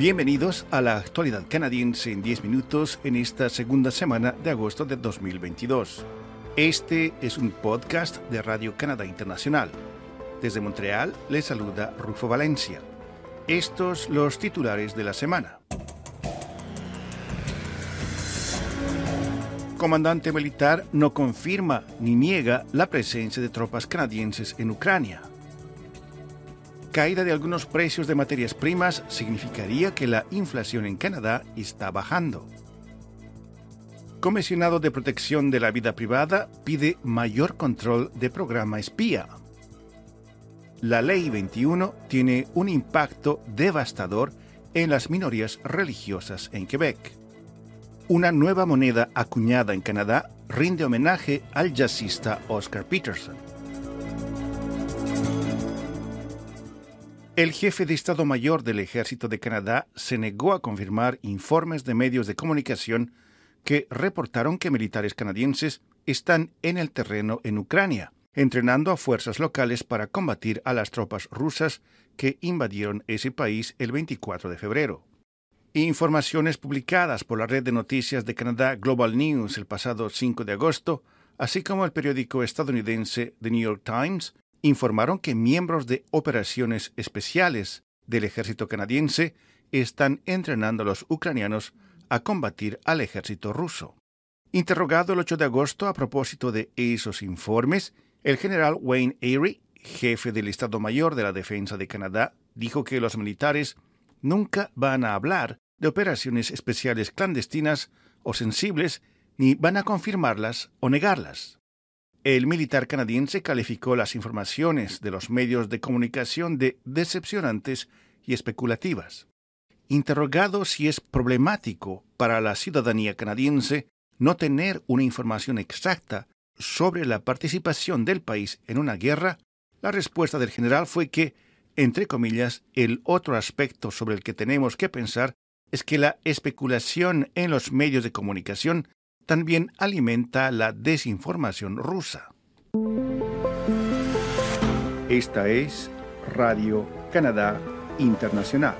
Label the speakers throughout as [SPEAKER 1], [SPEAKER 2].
[SPEAKER 1] Bienvenidos a la actualidad canadiense en 10 minutos en esta segunda semana de agosto de 2022. Este es un podcast de Radio Canadá Internacional. Desde Montreal les saluda Rufo Valencia. Estos los titulares de la semana. Comandante militar no confirma ni niega la presencia de tropas canadienses en Ucrania. Caída de algunos precios de materias primas significaría que la inflación en Canadá está bajando. Comisionado de Protección de la Vida Privada pide mayor control de programa espía. La Ley 21 tiene un impacto devastador en las minorías religiosas en Quebec. Una nueva moneda acuñada en Canadá rinde homenaje al jazzista Oscar Peterson. El jefe de Estado Mayor del Ejército de Canadá se negó a confirmar informes de medios de comunicación que reportaron que militares canadienses están en el terreno en Ucrania, entrenando a fuerzas locales para combatir a las tropas rusas que invadieron ese país el 24 de febrero. Informaciones publicadas por la red de noticias de Canadá Global News el pasado 5 de agosto, así como el periódico estadounidense The New York Times, informaron que miembros de operaciones especiales del ejército canadiense están entrenando a los ucranianos a combatir al ejército ruso. Interrogado el 8 de agosto a propósito de esos informes, el general Wayne Airy, jefe del Estado Mayor de la Defensa de Canadá, dijo que los militares nunca van a hablar de operaciones especiales clandestinas o sensibles, ni van a confirmarlas o negarlas. El militar canadiense calificó las informaciones de los medios de comunicación de decepcionantes y especulativas. Interrogado si es problemático para la ciudadanía canadiense no tener una información exacta sobre la participación del país en una guerra, la respuesta del general fue que, entre comillas, el otro aspecto sobre el que tenemos que pensar es que la especulación en los medios de comunicación también alimenta la desinformación rusa. Esta es Radio Canadá Internacional.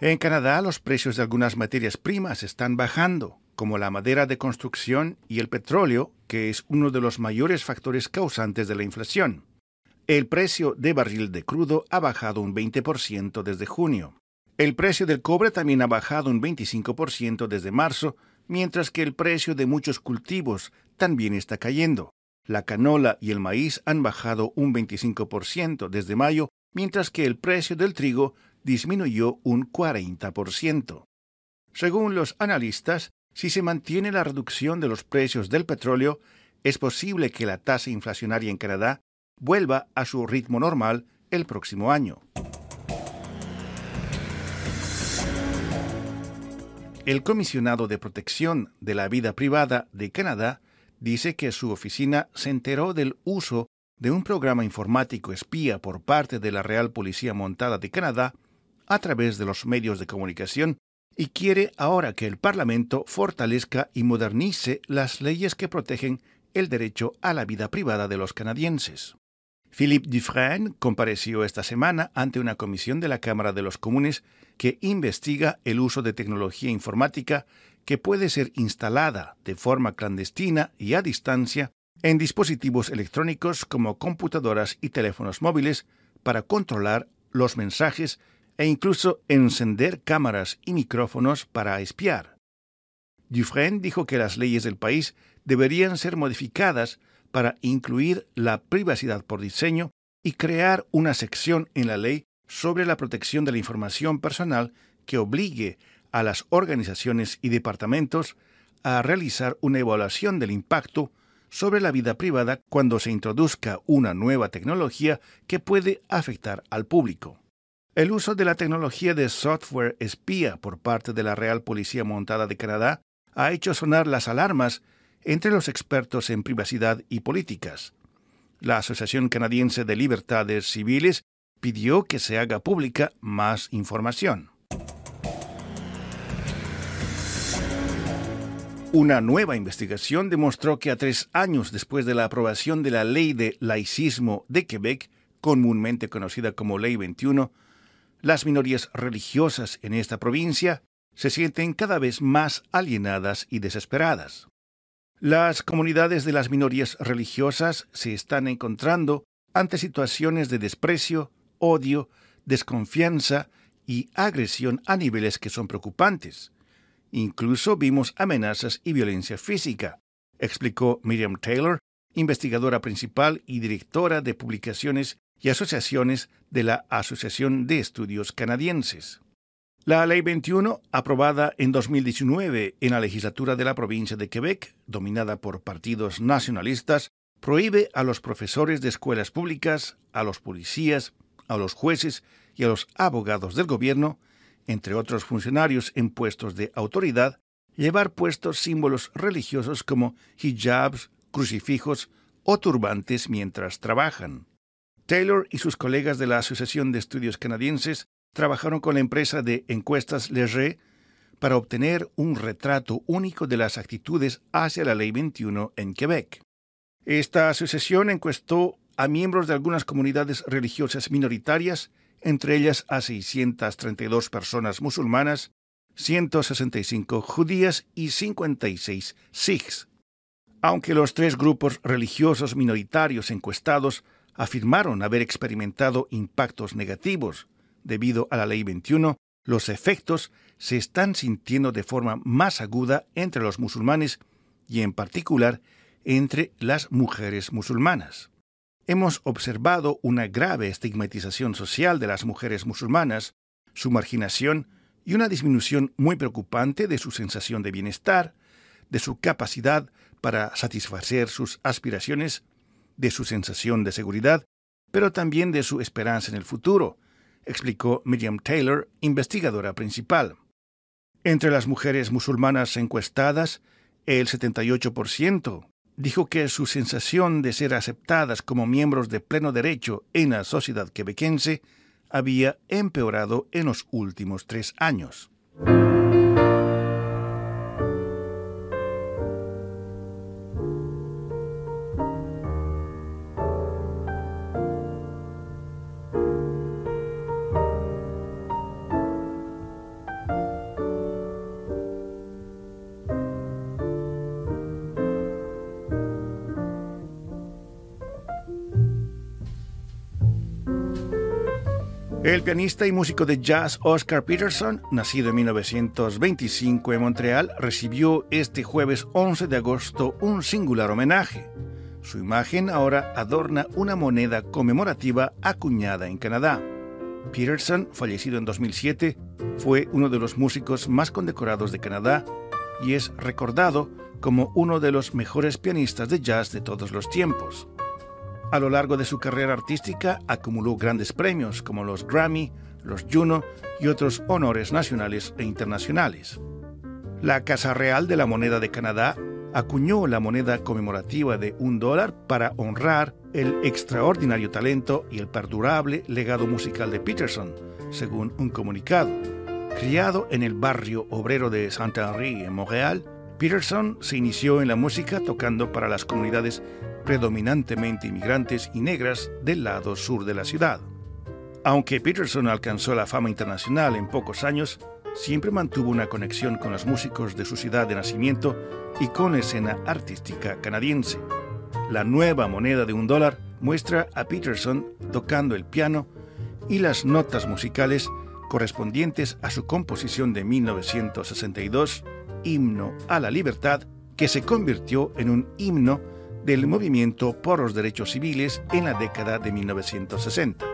[SPEAKER 1] En Canadá los precios de algunas materias primas están bajando, como la madera de construcción y el petróleo, que es uno de los mayores factores causantes de la inflación. El precio de barril de crudo ha bajado un 20% desde junio. El precio del cobre también ha bajado un 25% desde marzo, mientras que el precio de muchos cultivos también está cayendo. La canola y el maíz han bajado un 25% desde mayo, mientras que el precio del trigo disminuyó un 40%. Según los analistas, si se mantiene la reducción de los precios del petróleo, es posible que la tasa inflacionaria en Canadá vuelva a su ritmo normal el próximo año. El comisionado de protección de la vida privada de Canadá dice que su oficina se enteró del uso de un programa informático espía por parte de la Real Policía Montada de Canadá a través de los medios de comunicación y quiere ahora que el Parlamento fortalezca y modernice las leyes que protegen el derecho a la vida privada de los canadienses. Philippe Dufresne compareció esta semana ante una comisión de la Cámara de los Comunes que investiga el uso de tecnología informática que puede ser instalada de forma clandestina y a distancia en dispositivos electrónicos como computadoras y teléfonos móviles para controlar los mensajes e incluso encender cámaras y micrófonos para espiar. Dufresne dijo que las leyes del país deberían ser modificadas para incluir la privacidad por diseño y crear una sección en la ley sobre la protección de la información personal que obligue a las organizaciones y departamentos a realizar una evaluación del impacto sobre la vida privada cuando se introduzca una nueva tecnología que puede afectar al público. El uso de la tecnología de software espía por parte de la Real Policía Montada de Canadá ha hecho sonar las alarmas entre los expertos en privacidad y políticas. La Asociación Canadiense de Libertades Civiles pidió que se haga pública más información. Una nueva investigación demostró que a tres años después de la aprobación de la Ley de Laicismo de Quebec, comúnmente conocida como Ley 21, las minorías religiosas en esta provincia se sienten cada vez más alienadas y desesperadas. Las comunidades de las minorías religiosas se están encontrando ante situaciones de desprecio, odio, desconfianza y agresión a niveles que son preocupantes. Incluso vimos amenazas y violencia física, explicó Miriam Taylor, investigadora principal y directora de publicaciones y asociaciones de la Asociación de Estudios Canadienses. La Ley 21, aprobada en 2019 en la legislatura de la provincia de Quebec, dominada por partidos nacionalistas, prohíbe a los profesores de escuelas públicas, a los policías, a los jueces y a los abogados del gobierno, entre otros funcionarios en puestos de autoridad, llevar puestos símbolos religiosos como hijabs, crucifijos o turbantes mientras trabajan. Taylor y sus colegas de la Asociación de Estudios Canadienses trabajaron con la empresa de encuestas Leger para obtener un retrato único de las actitudes hacia la Ley 21 en Quebec. Esta asociación encuestó a miembros de algunas comunidades religiosas minoritarias, entre ellas a 632 personas musulmanas, 165 judías y 56 sikhs. Aunque los tres grupos religiosos minoritarios encuestados afirmaron haber experimentado impactos negativos debido a la Ley 21, los efectos se están sintiendo de forma más aguda entre los musulmanes y en particular entre las mujeres musulmanas. Hemos observado una grave estigmatización social de las mujeres musulmanas, su marginación y una disminución muy preocupante de su sensación de bienestar, de su capacidad para satisfacer sus aspiraciones, de su sensación de seguridad, pero también de su esperanza en el futuro, explicó Miriam Taylor, investigadora principal. Entre las mujeres musulmanas encuestadas, el 78% dijo que su sensación de ser aceptadas como miembros de pleno derecho en la sociedad quebequense había empeorado en los últimos tres años. El pianista y músico de jazz Oscar Peterson, nacido en 1925 en Montreal, recibió este jueves 11 de agosto un singular homenaje. Su imagen ahora adorna una moneda conmemorativa acuñada en Canadá. Peterson, fallecido en 2007, fue uno de los músicos más condecorados de Canadá y es recordado como uno de los mejores pianistas de jazz de todos los tiempos. A lo largo de su carrera artística acumuló grandes premios como los Grammy, los Juno y otros honores nacionales e internacionales. La Casa Real de la Moneda de Canadá acuñó la moneda conmemorativa de un dólar para honrar el extraordinario talento y el perdurable legado musical de Peterson, según un comunicado. Criado en el barrio obrero de Saint-Henri en Montreal, Peterson se inició en la música tocando para las comunidades predominantemente inmigrantes y negras del lado sur de la ciudad. Aunque Peterson alcanzó la fama internacional en pocos años, siempre mantuvo una conexión con los músicos de su ciudad de nacimiento y con la escena artística canadiense. La nueva moneda de un dólar muestra a Peterson tocando el piano y las notas musicales correspondientes a su composición de 1962, Himno a la Libertad, que se convirtió en un himno del movimiento por los derechos civiles en la década de 1960.